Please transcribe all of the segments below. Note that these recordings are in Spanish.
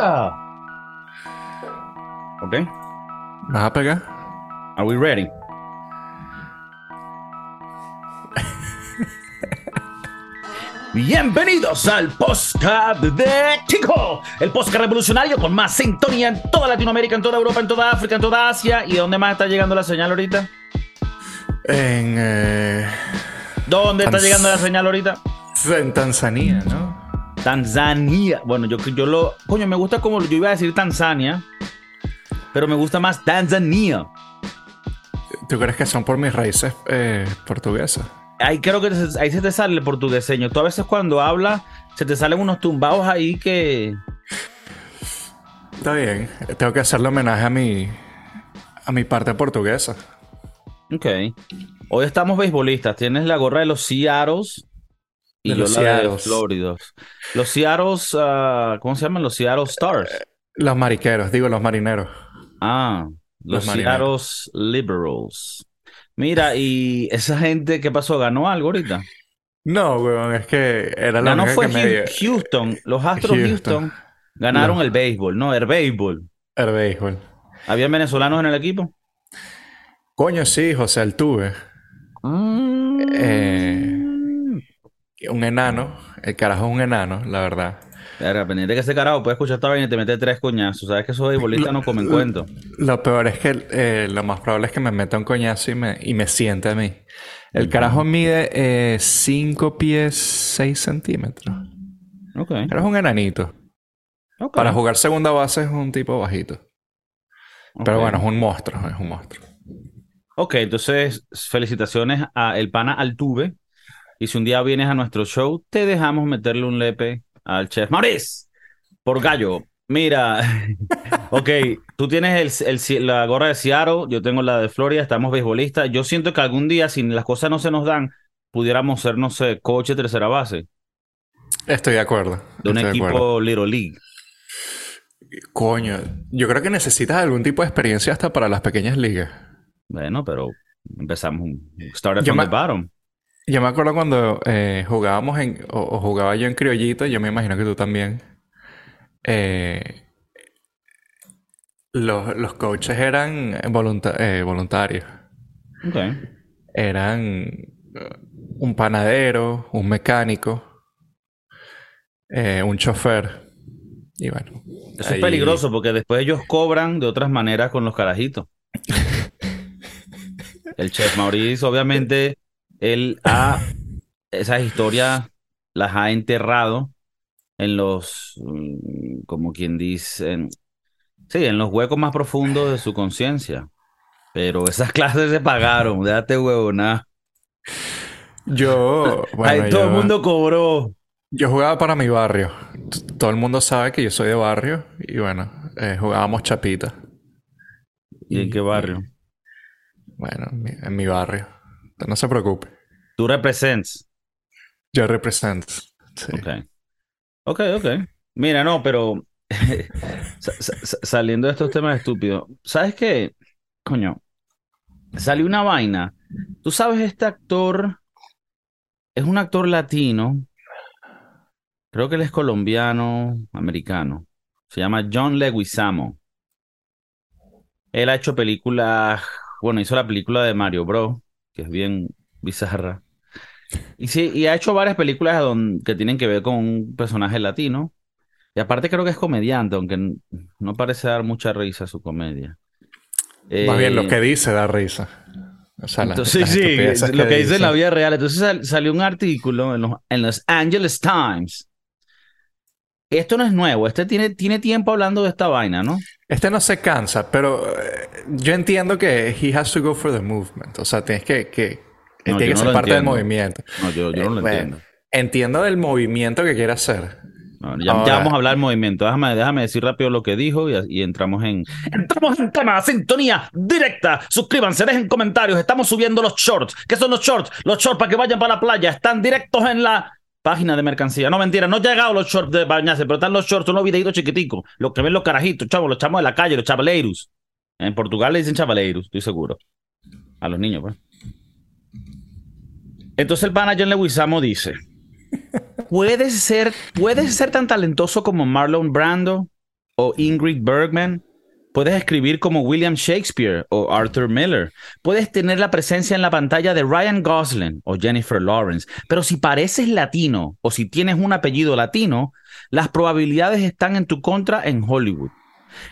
Yeah. Ok. ¿Vas a pegar? Are we ready? Bienvenidos al podcast de Chico, el podcast revolucionario con más sintonía en toda Latinoamérica, en toda Europa, en toda África, en toda Asia. ¿Y dónde más está llegando la señal ahorita? En, eh, ¿Dónde está Tanz- llegando la señal ahorita? en Tanzania, ¿no? Tanzania. Bueno, yo, yo lo. Coño, me gusta como. Yo iba a decir Tanzania, pero me gusta más Tanzania. ¿Tú crees que son por mis raíces eh, portuguesas? Ahí creo que ahí se te sale el portugueseño. Tú a veces cuando hablas, se te salen unos tumbados ahí que. Está bien. Tengo que hacerle homenaje a mi, a mi parte portuguesa. Ok. Hoy estamos beisbolistas. Tienes la gorra de los Seattles y De yo los la de Seattles. Floridos. Los Seattles, ah, ¿cómo se llaman? Los Seattle Stars. Los mariqueros, digo, los marineros. Ah, los, Los Liberals. Mira, y esa gente, ¿qué pasó? ¿Ganó algo ahorita? No, weón, es que era la Ganó única fue que Houston. Los Astros Houston, Houston. ganaron No. el béisbol, no, el béisbol. El béisbol. ¿Había venezolanos en el equipo? Coño, sí, José Altuve. Eh, Un enano. El carajo es un enano, la verdad. Verga, pendiente que ese carajo puede escuchar esta vaina y te mete tres coñazos. Sabes que esos beisbolistas no comen cuento. Lo peor es que eh, lo más probable es que me meta un coñazo y me, y me siente a mí. El carajo mide 5 pies 6 centímetros. Ok. Pero es un enanito. ok, Para jugar segunda base es un tipo bajito. Pero bueno, es un monstruo, es un monstruo. Ok, entonces felicitaciones a el pana Altuve. Y si un día vienes a nuestro show, te dejamos meterle un lepe al chef Maurice por gallo. Mira, ok, tú tienes el, el- la gorra de Seattle, yo tengo la de Florida, estamos beisbolistas. Yo siento que algún día, si las cosas no se nos dan, pudiéramos ser, no sé, coach de tercera base Estoy de acuerdo. de un estoy de equipo acuerdo. Little League. Coño, yo creo que necesitas algún tipo de experiencia hasta para las pequeñas ligas. Bueno, pero empezamos, started Yo from the bottom. Yo me acuerdo cuando eh, jugábamos en, o, o jugaba yo en criollito, yo me imagino que tú también. eh, los, los coaches eran volunta- eh, voluntarios. Ok. Eran un panadero, un mecánico, un chofer. Y bueno. Eso es peligroso porque después ellos cobran de otras maneras con los carajitos. El chef Maurice, obviamente, él ha, esas historias las ha enterrado en los, mm, como quien dice, en- sí, en los huecos más profundos de su conciencia. Pero esas clases se pagaron, déjate huevona. Yo, bueno, Ahí todo el yo- mundo cobró. Yo jugaba para mi barrio. Todo el mundo sabe que yo soy de barrio. Y bueno, eh, jugábamos chapita. ¿Y en qué barrio? Bueno, en mi barrio. No se preocupe. Tú represents. Yo represento. Sí. Ok. Ok, ok. Mira, no, pero sa- sa- sa- saliendo de estos temas estúpidos, ¿sabes qué? Coño, salió una vaina. Tú sabes, este actor es un actor latino. Creo que él es colombiano, americano. Se llama John Leguizamo. Él ha hecho películas, bueno, hizo la película de Mario Bros, que es bien bizarra. Y sí, y ha hecho varias películas que tienen que ver con un personaje latino. Y aparte creo que es comediante, aunque no parece dar mucha risa su comedia. Más bien lo Eh, que dice da risa. O sea, las- entonces, las sí, estupideces lo que dice en la vida real. Entonces sal- salió un artículo en los, en los Angeles Times. Esto no es nuevo, este tiene, tiene tiempo hablando de esta vaina, ¿no? Este no se cansa, pero eh, yo entiendo que he has to go for the movement. O sea, tienes que... que No, tiene que no ser parte del movimiento. No, yo, yo no lo Eh, bueno, entiendo. Entiendo del movimiento que quiere hacer. No, ya, vamos a hablar del movimiento. Déjame, déjame decir rápido lo que dijo y, y entramos en. Entramos en tema, sintonía directa. Suscríbanse, dejen comentarios. Estamos subiendo los shorts. ¿Qué son los shorts? Los shorts para que vayan para la playa. Están directos en la página de mercancía. No, mentira, no han llegado los shorts de bañarse, pero están los shorts, unos videitos chiquiticos. Los que ven los carajitos, chavos, los chamos de la calle, los chavaleiros. En Portugal le dicen chavaleiros, estoy seguro. A los niños, pues. Entonces el John Leguizamo dice: ¿Puedes ser, ¿Puedes ser tan talentoso como Marlon Brando o Ingrid Bergman. Puedes escribir como William Shakespeare o Arthur Miller. Puedes tener la presencia en la pantalla de Ryan Gosling o Jennifer Lawrence. Pero si pareces latino o si tienes un apellido latino, las probabilidades están en tu contra en Hollywood.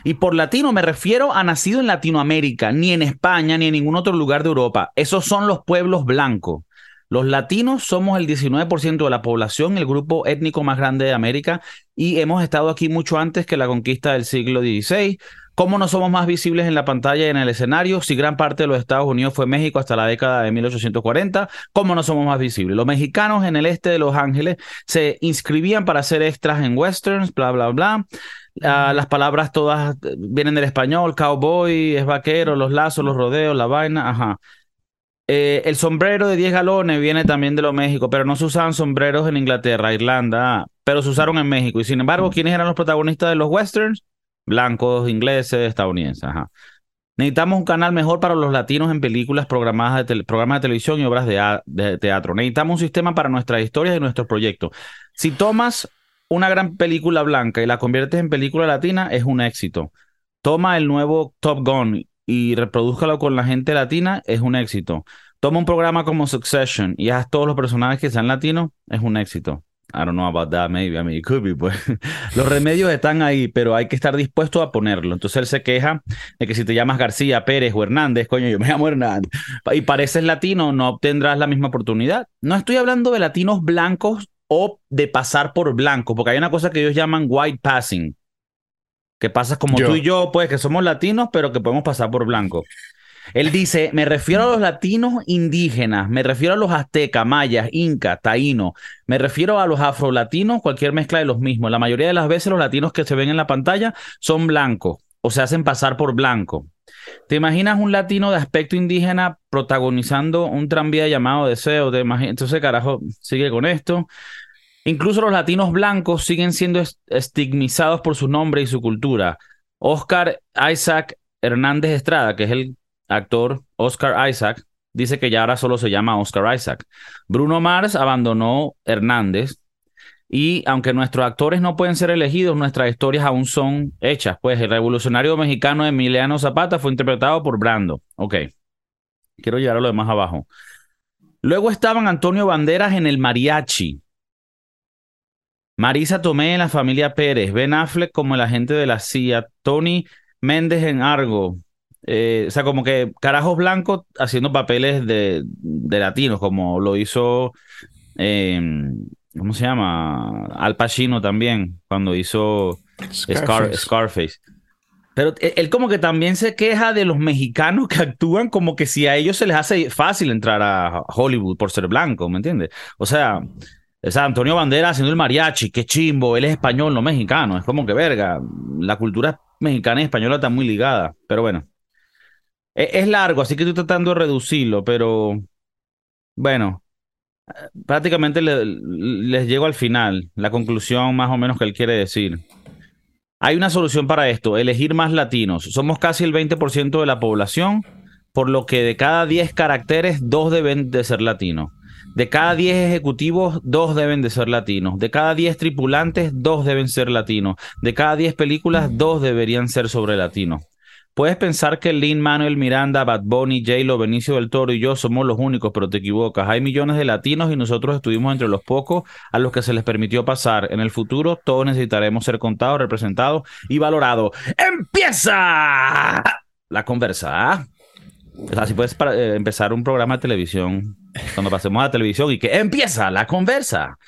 Y por latino me refiero a nacido en Latinoamérica, ni en España, ni en ningún otro lugar de Europa. Esos son los pueblos blancos. Los latinos somos el 19% de la población, el grupo étnico más grande de América, y hemos estado aquí mucho antes que la conquista del siglo XVI. ¿Cómo no somos más visibles en la pantalla y en el escenario si gran parte de los Estados Unidos fue México hasta la década de 1840? ¿Cómo no somos más visibles? Los mexicanos en el este de Los Ángeles se inscribían para ser extras en westerns, bla, bla, bla. Ah, las palabras todas eh, vienen del español, cowboy, es vaquero, los lazos, los rodeos, la vaina, ajá. Eh, el sombrero de 10 galones viene también de los México, pero no se usaban sombreros en Inglaterra, Irlanda, pero se usaron en México. Y sin embargo, ¿quiénes eran los protagonistas de los westerns? Blancos, ingleses, estadounidenses. Ajá. Necesitamos un canal mejor para los latinos en películas, programas de, programas de televisión y obras de, teatro. Necesitamos un sistema para nuestras historias y nuestros proyectos. Si tomas una gran película blanca y la conviertes en película latina, es un éxito. Toma el nuevo Top Gun y reproduzcalo con la gente latina, es un éxito. Toma un programa como Succession y haz todos los personajes que sean latinos, es un éxito. I don't know about that, maybe. I mean, it could be, pues. Los remedios están ahí, pero hay que estar dispuesto a ponerlo. Entonces él se queja de que si te llamas García, Pérez o Hernández, coño, yo me llamo Hernández, y pareces latino, no obtendrás la misma oportunidad. No estoy hablando de latinos blancos o de pasar por blanco, porque hay una cosa que ellos llaman white passing, que pasas como tú y yo, pues, que somos latinos, pero que podemos pasar por blanco. Él dice, me refiero a los latinos indígenas, me refiero a los aztecas, mayas, incas, taínos, me refiero a los afrolatinos, cualquier mezcla de los mismos. La mayoría de las veces los latinos que se ven en la pantalla son blancos o se hacen pasar por blanco. ¿Te imaginas un latino de aspecto indígena protagonizando un tranvía llamado Deseo? ¿Te Entonces, carajo, sigue con esto. Incluso los latinos blancos siguen siendo estigmizados por su nombre y su cultura. Oscar Isaac Hernández Estrada, que es el actor Oscar Isaac dice que ya ahora solo se llama Oscar Isaac. Bruno Mars abandonó Hernández y aunque nuestros actores no pueden ser elegidos, nuestras historias aún son hechas. Pues el revolucionario mexicano Emiliano Zapata fue interpretado por Brando. Ok. Quiero llegar a lo de más abajo. Luego estaban Antonio Banderas en el mariachi. Marisa Tomé en la familia Pérez. Ben Affleck como el agente de la CIA. Tony Méndez en Argo. Eh, o sea, como que carajos blancos haciendo papeles de, latinos, como lo hizo, em, ¿cómo se llama? Al Pacino también, cuando hizo Scarface. Pero e, él como que también se queja de los mexicanos que actúan como que si a ellos se les hace fácil entrar a Hollywood por ser blanco, ¿me entiendes? O sea, o sea, Antonio Bandera haciendo el mariachi, qué chimbo, él es español, no mexicano. Es como que verga, la cultura mexicana y española está muy ligada. Pero bueno, es, largo, así que estoy tratando de reducirlo, pero bueno, prácticamente les llego al final, la conclusión más o menos que él quiere decir. Hay una solución para esto, elegir más latinos. Somos casi el 20% de la población, por lo que de cada 10 caracteres, dos deben de ser latinos. De cada 10 ejecutivos, dos deben de ser latinos. De cada 10 tripulantes, dos deben ser latinos. De cada 10 películas, dos deberían ser sobre latinos. Puedes pensar que Lin Manuel Miranda, Bad Bunny, J-Lo, Benicio del Toro y yo somos los únicos, pero te equivocas. Hay millones de latinos y nosotros estuvimos entre los pocos a los que se les permitió pasar. En el futuro, todos necesitaremos ser contados, representados y valorados. ¡Empieza! La conversa. Así puedes eh, empezar un programa de televisión cuando pasemos a la televisión y que empieza la conversa.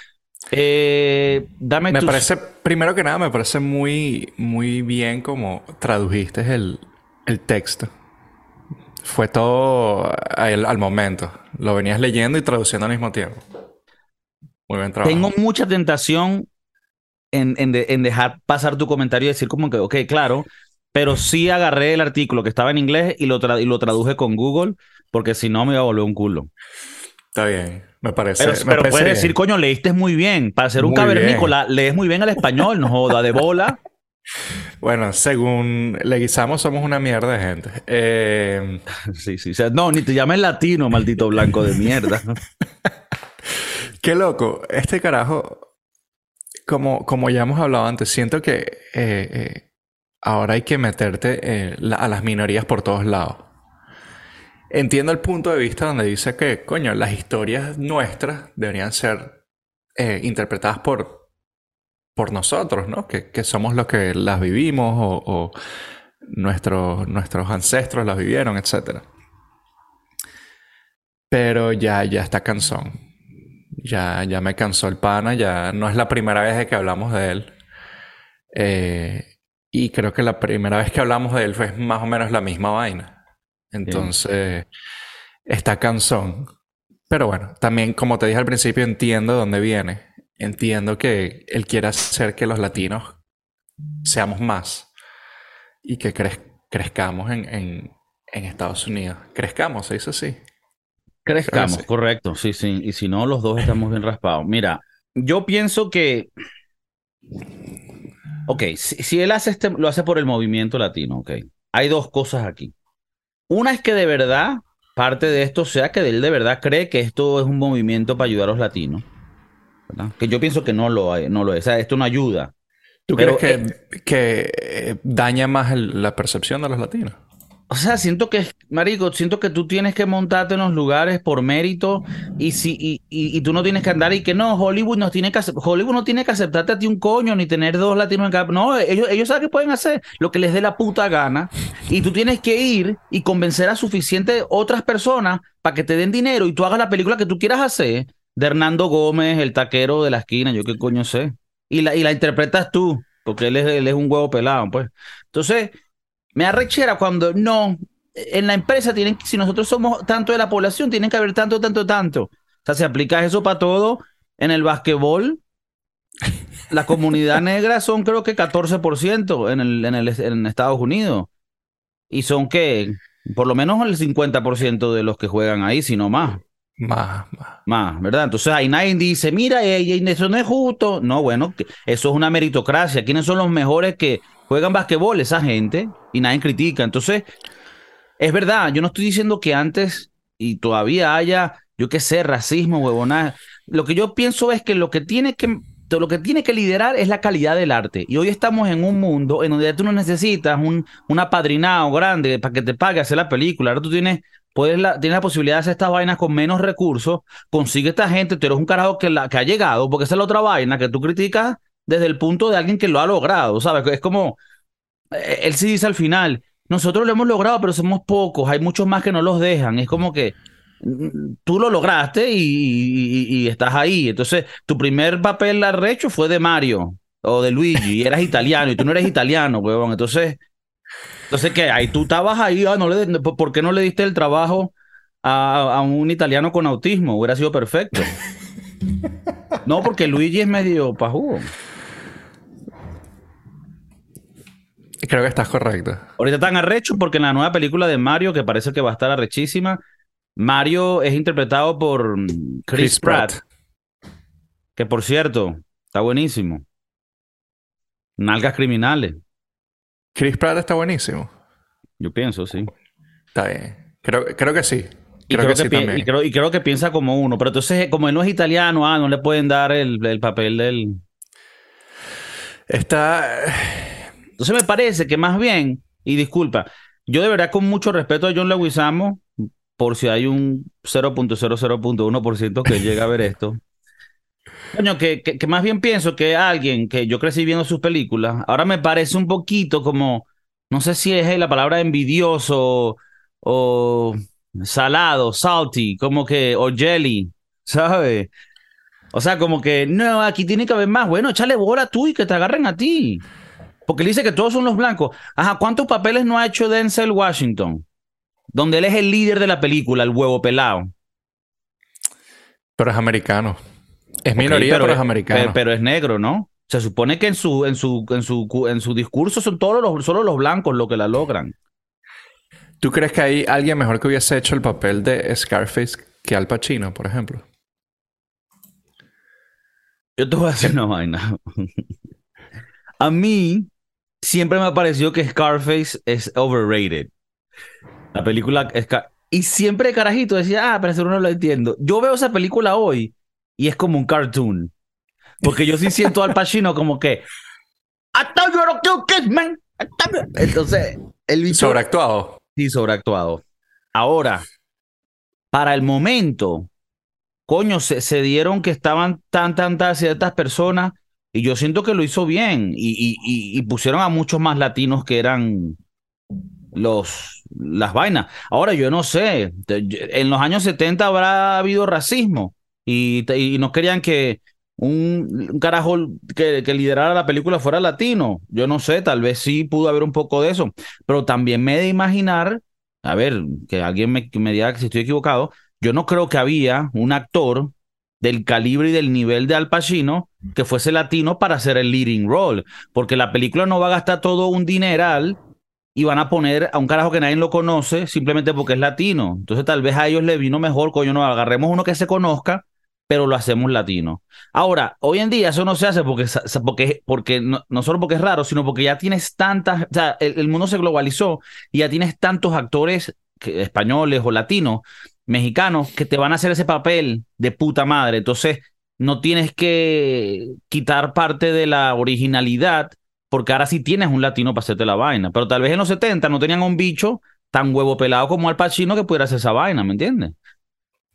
Eh, dame me parece, primero que nada, me parece muy, muy bien como tradujiste el, el texto. Fue todo al, momento. Lo venías leyendo y traduciendo al mismo tiempo. Muy bien trabajo. Tengo mucha tentación en, en, dejar pasar tu comentario y decir como que, ok, claro, pero sí agarré el artículo que estaba en inglés y lo, y lo traduje con Google, porque si no me iba a volver un culo. Está bien, me parece. Pero, puedes decir, coño, leíste muy bien. Para ser un cavernícola, lees muy bien al español, no joda de bola. Bueno, según Leguizamo, somos una mierda de gente. Eh... Sí, sí. no, ni te llames latino, maldito blanco de mierda. Qué loco. Este carajo, como, como ya hemos hablado antes, siento que eh, eh, ahora hay que meterte a las minorías por todos lados. Entiendo el punto de vista donde dice que, coño, las historias nuestras deberían ser interpretadas por, por nosotros, ¿no? Que, somos los que las vivimos o, nuestros, nuestros ancestros las vivieron, etc. Pero ya, ya está cansón. Ya, ya me cansó el pana, ya no es la primera vez que hablamos de él. Eh, y creo que la primera vez que hablamos de él fue más o menos la misma vaina. Entonces, está cansón. Pero bueno, también como te dije al principio, entiendo de dónde viene. Entiendo que él quiere hacer que los latinos seamos más y que crezcamos en, Estados Unidos. Crezcamos, se dice así. Crezcamos, correcto, sí, sí. Y si no, los dos estamos bien raspados. Mira, yo pienso que. Ok, si, si él hace este, lo hace por el movimiento latino, ok. Hay dos cosas aquí. Una es que de verdad parte de esto sea que él de verdad cree que esto es un movimiento para ayudar a los latinos. Que yo pienso que no lo, no lo es. O sea, esto no ayuda. ¿Tú crees que, que eh, daña más la percepción de los latinos? O sea, siento que, marico, siento que tú tienes que montarte en los lugares por mérito y si y, y, tú no tienes que andar y que no, Hollywood no tiene que Hollywood no tiene que aceptarte a ti un coño ni tener dos latinos en cada... No, ellos, ellos saben que pueden hacer lo que les dé la puta gana y tú tienes que ir y convencer a suficientes otras personas para que te den dinero y tú hagas la película que tú quieras hacer de Hernando Gómez, el taquero de la esquina, yo qué coño sé. Y la, y la interpretas tú, porque él es, él es un huevo pelado, pues. Entonces me arrechera cuando no, en la empresa tienen, si nosotros somos tanto de la población, tienen que haber tanto, tanto, tanto. O sea, se aplica eso para todo. En el básquetbol, la comunidad negra son creo que 14% en, el, en, el, en Estados Unidos. Y son que, por lo menos el 50% de los que juegan ahí, si no más. Más, más. Más, ¿verdad? Entonces ahí nadie dice, mira, eso no es justo. No, bueno, eso es una meritocracia. ¿Quiénes son los mejores que juegan basquetbol? Esa gente. Y nadie critica. Entonces, es verdad, yo no estoy diciendo que antes y todavía haya, yo qué sé, racismo, huevonada. Lo que yo pienso es que lo que tiene que lo que tiene que liderar es la calidad del arte. Y hoy estamos en un mundo en donde tú no necesitas un, un apadrinado grande para que te pague hacer la película. Ahora tú tienes puedes la, la posibilidad de hacer estas vainas con menos recursos, consigue esta gente, tú eres un carajo que, la, que ha llegado, porque esa es la otra vaina que tú criticas desde el punto de alguien que lo ha logrado, ¿sabes? Es como, eh, él sí dice al final, nosotros lo hemos logrado, pero somos pocos, hay muchos más que no los dejan, es como que tú lo lograste y, estás ahí, entonces tu primer papel arrecho fue de Mario o de Luigi, y eras italiano, y tú no eres italiano, huevón, entonces entonces, ¿qué? Ahí tú estabas ahí, ah, no le, ¿por qué no le diste el trabajo a, un italiano con autismo? Hubiera sido perfecto. No, porque Luigi es medio pajugo. Creo que estás correcto. Ahorita están arrechos porque en la nueva película de Mario, que parece que va a estar arrechísima, Mario es interpretado por Chris, Pratt. Que por cierto, está buenísimo. Nalgas criminales. Chris Pratt está buenísimo. Yo pienso, sí. Está bien. Creo, creo que sí. Y creo, que, Y creo, que piensa como uno. Pero entonces, como él no es italiano, ah, no le pueden dar el, el papel del. Está. Entonces me parece que más bien, y disculpa, yo de verdad con mucho respeto a John Leguizamo, por si hay un 0.00.1% que llega a ver esto. Coño, que, que, más bien pienso que alguien que yo crecí viendo sus películas, ahora me parece un poquito como, no sé si es la palabra envidioso o salado, salty, como que, o jelly, ¿sabes? O sea, como que, no, aquí tiene que haber más. Bueno, échale bola tú y que te agarren a ti. Porque él dice que todos son los blancos. Ajá, ¿cuántos papeles no ha hecho Denzel Washington? Donde él es el líder de la película, el huevo pelado. Pero es americano. Es minoría, pero, es americano. Pero, es negro, ¿no? Se supone que en su, en su, en su, en su discurso son todos los, solo los blancos los que la logran. ¿Tú crees que hay alguien mejor que hubiese hecho el papel de Scarface que Al Pacino, por ejemplo? Yo te voy a decir una vaina. a mí siempre me ha parecido que Scarface es overrated. La película... Y siempre carajito decía, ah, pero eso no lo entiendo. Yo veo esa película hoy y es como un cartoon. Porque yo sí siento al Pacino como que I thought you were a kiss, man. Entonces, el bicho... Sobreactuado. Sí, sobreactuado. Ahora, para el momento, coño, se, se dieron que estaban tan, tantas ciertas personas y yo siento que lo hizo bien y, y, y, y pusieron a muchos más latinos que eran los, las vainas. Ahora, yo no sé, en los años 70 habrá habido racismo y, y no querían que un, carajo que, que, liderara la película fuera latino. Yo no sé, tal vez sí pudo haber un poco de eso, pero también me he de imaginar, a ver, que alguien me diga que si estoy equivocado, yo no creo que había un actor del calibre y del nivel de Al Pacino que fuese latino para hacer el leading role, porque la película no va a gastar todo un dineral y van a poner a un carajo que nadie lo conoce simplemente porque es latino. Entonces tal vez a ellos les vino mejor, coño, no, agarremos uno que se conozca, pero lo hacemos latino. Ahora, hoy en día eso no se hace porque, porque, porque no, no solo porque es raro, sino porque ya tienes tantas, o sea, el, el mundo se globalizó y ya tienes tantos actores que, españoles o latinos, mexicanos, que te van a hacer ese papel de puta madre. Entonces, no tienes que quitar parte de la originalidad porque ahora sí tienes un latino para hacerte la vaina. Pero tal vez en los 70 no tenían un bicho tan huevo pelado como Al Pacino que pudiera hacer esa vaina, ¿me entiendes?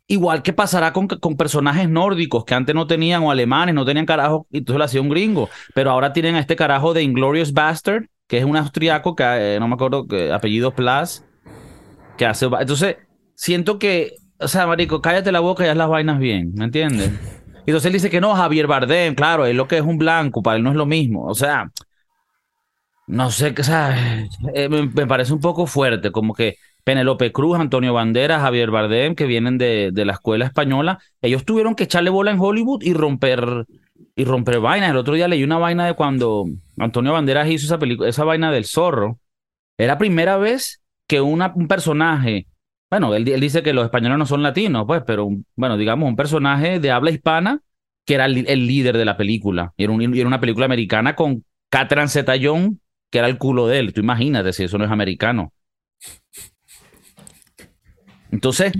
Igual que pasará con, con, personajes nórdicos que antes no tenían o alemanes, no tenían carajo, y entonces lo hacía un gringo. Pero ahora tienen a este carajo de Inglorious Bastard, que es un austriaco, que eh, no me acuerdo, que apellido Plus, que hace. Entonces, siento que, o sea, Marico, cállate la boca y haz las vainas bien, ¿me entiendes? Y entonces él dice que no, Javier Bardem, claro, es lo que es un blanco, para él no es lo mismo. O sea, no sé, o sea, eh, me, me, parece un poco fuerte, como que Penelope Cruz, Antonio Banderas, Javier Bardem, que vienen de, de, la escuela española, ellos tuvieron que echarle bola en Hollywood y romper y romper vainas. El otro día leí una vaina de cuando Antonio Banderas hizo esa película, esa vaina del zorro. Era primera vez que una, un personaje, bueno, él, él, dice que los españoles no son latinos, pues, pero bueno, digamos, un personaje de habla hispana que era el, el líder de la película. Y era, era una película americana con Catherine Zeta-Jones que era el culo de él. Tú imagínate si eso no es americano. Entonces,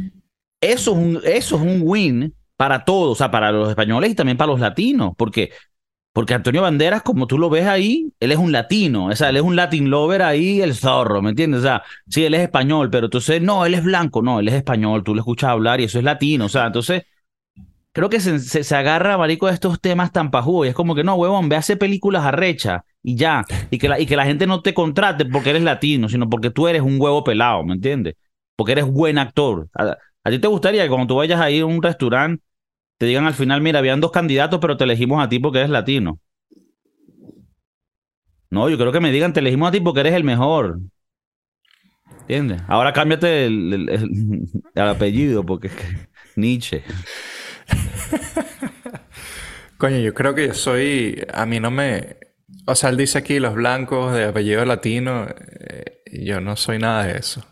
eso es un, eso es un win para todos, o sea, para los españoles y también para los latinos, porque, porque Antonio Banderas, como tú lo ves ahí, él es un latino, o sea, él es un Latin lover ahí, el zorro, ¿me entiendes? O sea, sí, él es español, pero entonces, no, él es blanco, no, él es español, tú lo escuchas hablar y eso es latino, o sea, entonces, creo que se, se, se agarra, marico, de estos temas tan pajudos y es como que, no, huevón, ve a hacer películas arrechas y ya, y que, la, y que la gente no te contrate porque eres latino, sino porque tú eres un huevo pelado, ¿me entiendes? Porque eres buen actor. A, ti te gustaría que cuando tú vayas a ir a un restaurante, te digan al final, mira, habían dos candidatos, pero te elegimos a ti porque eres latino. No, yo creo que me digan, te elegimos a ti porque eres el mejor. ¿Entiendes? Ahora cámbiate el apellido porque Nietzsche. Coño, yo creo que yo soy. A mí no me. O sea, él dice aquí los blancos de apellido latino. Eh, yo no soy nada de eso.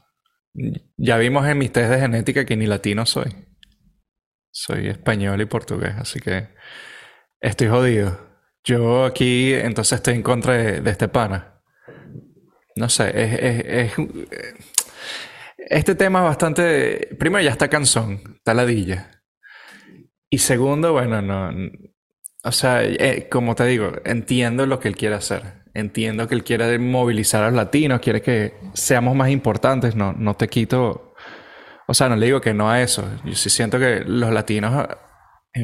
Ya vimos en mis test de genética que ni latino soy. Soy español y portugués, así que estoy jodido. Yo aquí entonces estoy en contra de, este pana. No sé, es, este tema es bastante... Primero ya está cansón, está ladilla. Y segundo, bueno, no... O sea, eh, como te digo, entiendo lo que él quiere hacer. Entiendo que él quiere movilizar a los latinos, quiere que seamos más importantes. No, no te quito o sea, no le digo que no a eso. Yo sí siento que los latinos,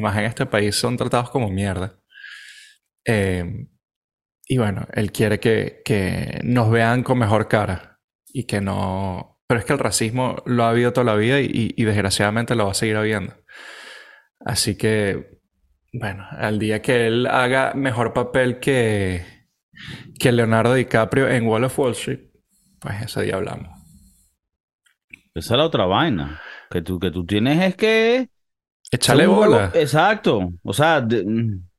más en este país, son tratados como mierda. Eh, y bueno, él quiere que, que, nos vean con mejor cara. Y que no... Pero es que el racismo lo ha habido toda la vida y, y desgraciadamente lo va a seguir habiendo. Así que, bueno, al día que él haga mejor papel que, que Leonardo DiCaprio en Wall of Wall Street, pues ese día hablamos. Esa es la otra vaina. Que tú, que tú tienes es que. Echarle bola. Exacto. O sea,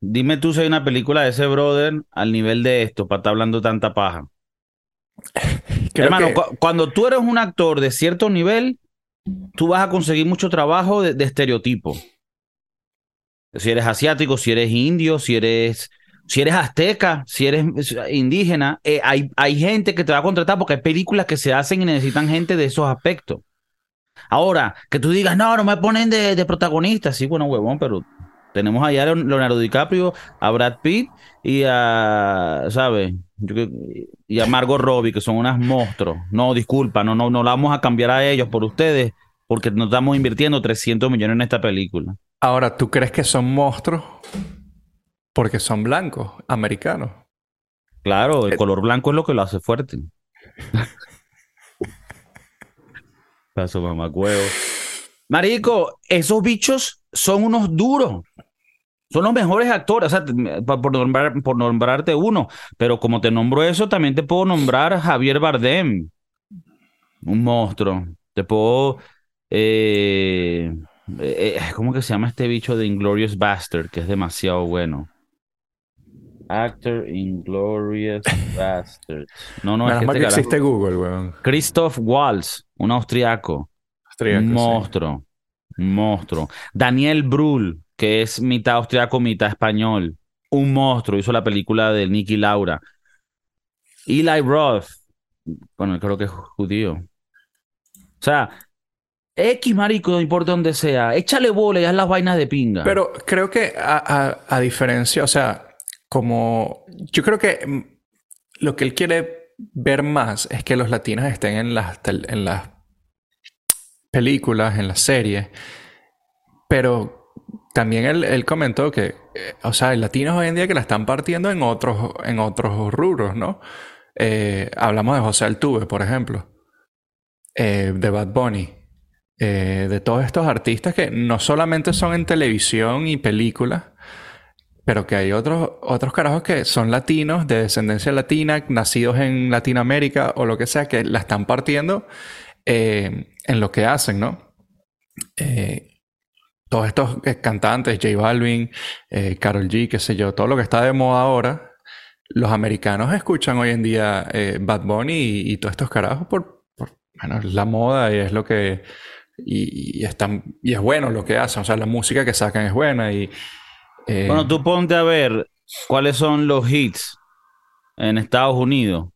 dime tú si hay una película de ese brother al nivel de esto para estar hablando tanta paja. Hermano, que... cu cuando tú eres un actor de cierto nivel, tú vas a conseguir mucho trabajo de, de, estereotipo. Si eres asiático, si eres indio, si eres, si eres azteca, si eres indígena, eh, hay, hay gente que te va a contratar porque hay películas que se hacen y necesitan gente de esos aspectos. Ahora, que tú digas, no, no me ponen de, de protagonista, sí, bueno, huevón, pero Tenemos allá a Leonardo DiCaprio, a Brad Pitt y a, ¿sabes? y a Margot Robbie, que son unas monstruos. No, disculpa, no, no, no la vamos a cambiar a ellos por ustedes, porque nos estamos invirtiendo 300 millones en esta película. Ahora, ¿tú crees que son monstruos porque son blancos, americanos? Claro, el eh, color blanco es lo que lo hace fuerte. Paso mamá Marico, esos bichos son unos duros. Son los mejores actores, o sea, por, nombrar, por nombrarte uno. Pero como te nombro eso, también te puedo nombrar Javier Bardem. Un monstruo. Te puedo. Eh, eh, ¿Cómo que se llama este bicho de Inglorious Bastard? Que es demasiado bueno. Actor Inglorious Bastard. No, no, es que, este existe Google, weón. Christoph Waltz, un austriaco. un monstruo. Un monstruo. Daniel Brühl, que es mitad austriaco, mitad español. Un monstruo. Hizo la película de Nicky Laura. Eli Roth. Bueno, creo que es judío. O sea, X marico, no importa donde sea. Échale bola y haz las vainas de pinga. Pero creo que a diferencia, o sea, como yo creo que mm, lo que él quiere ver más es que los latinos estén en las, en las películas, en las series, pero también él, comentó que, eh, o sea, hay latinos hoy en día que la están partiendo en otros, en otros rubros, ¿no? Eh, hablamos de José Altuve, por ejemplo, eh, de Bad Bunny, de todos estos artistas que no solamente son en televisión y películas, pero que hay otros, otros carajos que son latinos, de descendencia latina, nacidos en Latinoamérica o lo que sea, que la están partiendo eh, en lo que hacen, ¿no? Eh, todos estos eh, cantantes, J Balvin, Carol G, qué sé yo, todo lo que está de moda ahora, los americanos escuchan hoy en día Bad Bunny y, todos estos carajos por, por, bueno, la moda y es lo que... Y, están, y es bueno lo que hacen, o sea, la música que sacan es buena y, eh, bueno, tú ponte a ver cuáles son los hits en Estados Unidos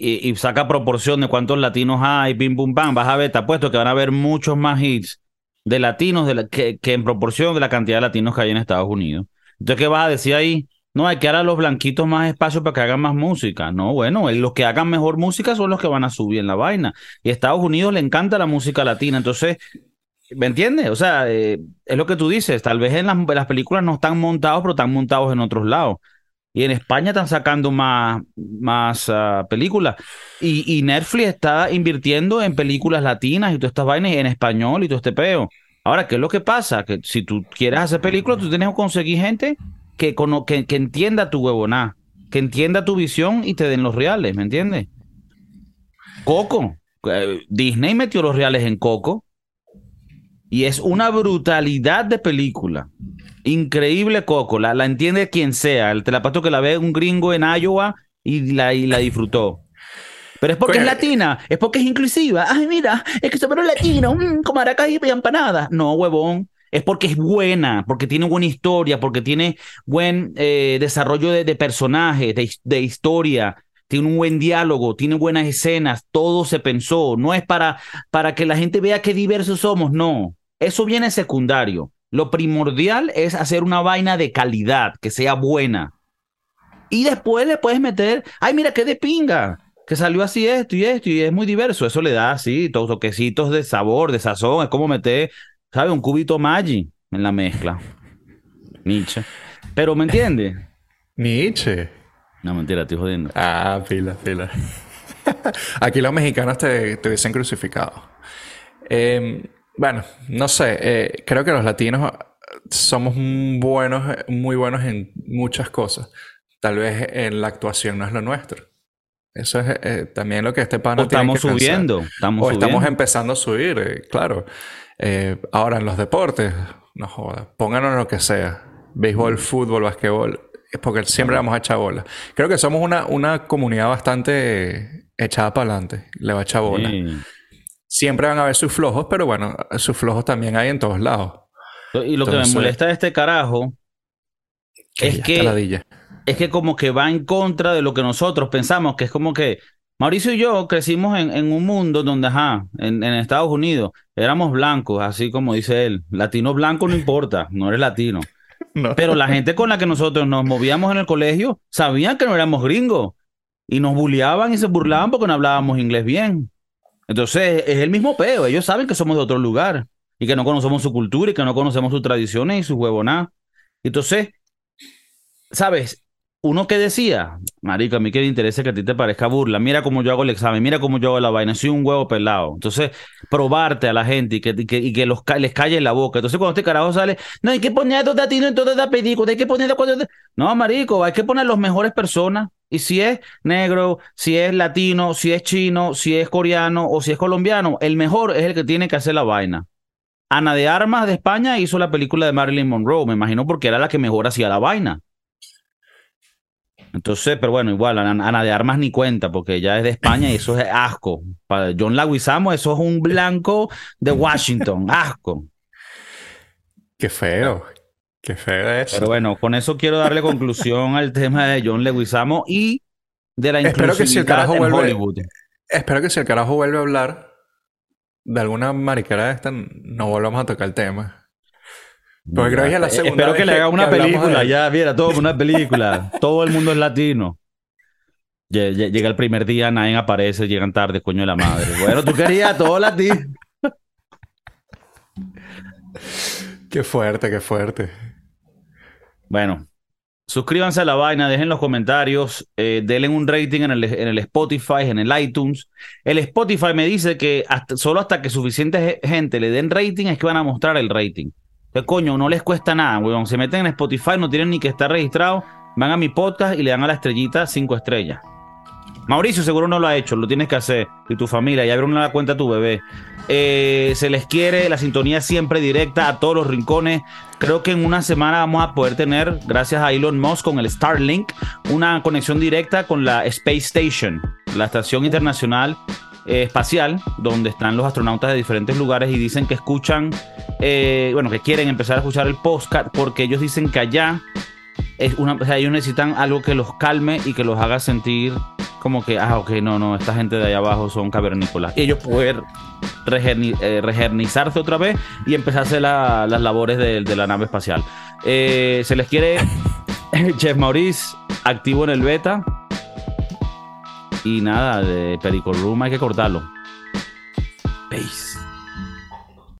y, saca proporción de cuántos latinos hay, pim, pum, pam. Vas a ver, te apuesto que van a haber muchos más hits de latinos que, en proporción de la cantidad de latinos que hay en Estados Unidos. Entonces, ¿qué vas a decir ahí? No, hay que dar a los blanquitos más espacio para que hagan más música. No, bueno, los que hagan mejor música son los que van a subir en la vaina. Y a Estados Unidos le encanta la música latina. Entonces, ¿Me entiendes? O sea, eh, es lo que tú dices. Tal vez en las, películas no están montados, pero están montados en otros lados. Y en España están sacando más, más ah, películas. Y, Netflix está invirtiendo en películas latinas y todas estas vainas en español y todo este peo. Ahora, ¿qué es lo que pasa? Que si tú quieres hacer películas, tú tienes que conseguir gente que, que, que entienda tu huevoná, que entienda tu visión y te den los reales, ¿me entiendes? Coco. Eh, Disney metió los reales en Coco y es una brutalidad de película. Increíble Coco. La, la entiende quien sea. El telapato que la ve un gringo en Iowa y la, y la disfrutó. Pero es porque es latina, es porque es inclusiva. Ay, mira, es que somos latinos, mmm, como y empanada. No, huevón. Es porque es buena, porque tiene buena historia, porque tiene buen eh, desarrollo de, personajes, de, de historia, tiene un buen diálogo, tiene buenas escenas, todo se pensó. No es para, para que la gente vea qué diversos somos, no. Eso viene secundario. Lo primordial es hacer una vaina de calidad, que sea buena. Y después le puedes meter, ay, mira qué de pinga, que salió así esto y esto, y es muy diverso. Eso le da así, toquecitos de sabor, de sazón. Es como meter, ¿sabes? Un cubito Maggi en la mezcla. Nietzsche. Pero, ¿me entiendes? Nietzsche. No, mentira, estoy jodiendo. Ah, pila, pila. Aquí los mexicanos te, te hubiesen crucificado. Eh, bueno, no sé, eh, creo que los latinos somos buenos, muy buenos en muchas cosas. Tal vez en la actuación no es lo nuestro. Eso es eh, también lo que este pana tiene estamos subiendo, estamos o estamos empezando a subir, eh, ahora en los deportes, no jodas, pónganos lo que sea. Béisbol, fútbol, basquetbol, es porque siempre vamos a echar bola. Creo que somos una, una comunidad bastante echada para adelante, le va a echar bola. Siempre van a haber sus flojos, pero bueno, sus flojos también hay en todos lados. Y lo que me molesta de este carajo es que, es que como que va en contra de lo que nosotros pensamos, que es como que Mauricio y yo crecimos en, en un mundo donde, ajá, en, en Estados Unidos éramos blancos, así como dice él. Latino blanco no importa, no eres latino. No. Pero la gente con la que nosotros nos movíamos en el colegio sabían que no éramos gringos y nos bulleaban y se burlaban porque no hablábamos inglés bien. Entonces es el mismo peo. Ellos saben que somos de otro lugar y que no conocemos su cultura y que no conocemos sus tradiciones y sus huevonadas. Entonces, ¿sabes? Uno que decía, marico, a mí que me interesa que a ti te parezca burla, mira cómo yo hago el examen, mira cómo yo hago la vaina, soy un huevo pelado. Entonces, probarte a la gente y que, y que, y que les calle la boca. Entonces, cuando este carajo sale, no, hay que poner a estos latinos en toda la película, hay que poner a. No, marico, hay que poner las mejores personas. Y si es negro, si es latino, si es chino, si es coreano o si es colombiano, el mejor es el que tiene que hacer la vaina. Ana de Armas de España hizo la película de Marilyn Monroe, me imagino porque era la que mejor hacía la vaina. Entonces, pero bueno, igual, Ana, Ana de Armas ni cuenta, porque ella es de España y eso es asco. Para John Leguizamo, eso es un blanco de Washington, asco. Qué feo. Qué feo eso. Pero bueno, con eso quiero darle conclusión al tema de John Leguizamo y de la Espero que si el inclusividad carajo en vuelve- Hollywood. Espero que si el carajo vuelve a hablar de alguna mariquera de esta, no volvamos a tocar el tema. Porque creo que es la segunda Espero que le haga una película, ya, mira, todo una película. todo el mundo es latino. Lle- lle- Llega el primer día, nadie aparece, llegan tarde, coño de la madre. Bueno, tú querías todo latino. Qué fuerte, qué fuerte. Bueno, suscríbanse a la vaina, dejen los comentarios, eh, denle un rating en el, en el Spotify, en el iTunes. El Spotify me dice que hasta, solo hasta que suficiente ge- gente le den rating es que van a mostrar el rating. Que coño, no les cuesta nada, weón. Se meten en Spotify, no tienen ni que estar registrados, van a mi podcast y le dan a la estrellita cinco estrellas. Mauricio seguro no lo ha hecho, lo tienes que hacer. Y tu familia, ya abrieron la cuenta a tu bebé. Eh, se les quiere la sintonía siempre directa a todos los rincones. Creo que en una semana vamos a poder tener, gracias a Elon Musk con el Starlink, una conexión directa con la Space Station, la estación internacional eh, espacial, donde están los astronautas de diferentes lugares y dicen que escuchan, eh, bueno, que quieren empezar a escuchar el podcast porque ellos dicen que allá es una, o sea, ellos necesitan algo que los calme y que los haga sentir como que, ah, ok, no, no, esta gente de allá abajo son cavernícolas. Y ellos poder regerni- eh, otra vez y empezar a hacer la- las labores de, la nave espacial. Se les quiere Chef Maurice activo en el beta. Y nada, de Perico Room hay que cortarlo. Peace.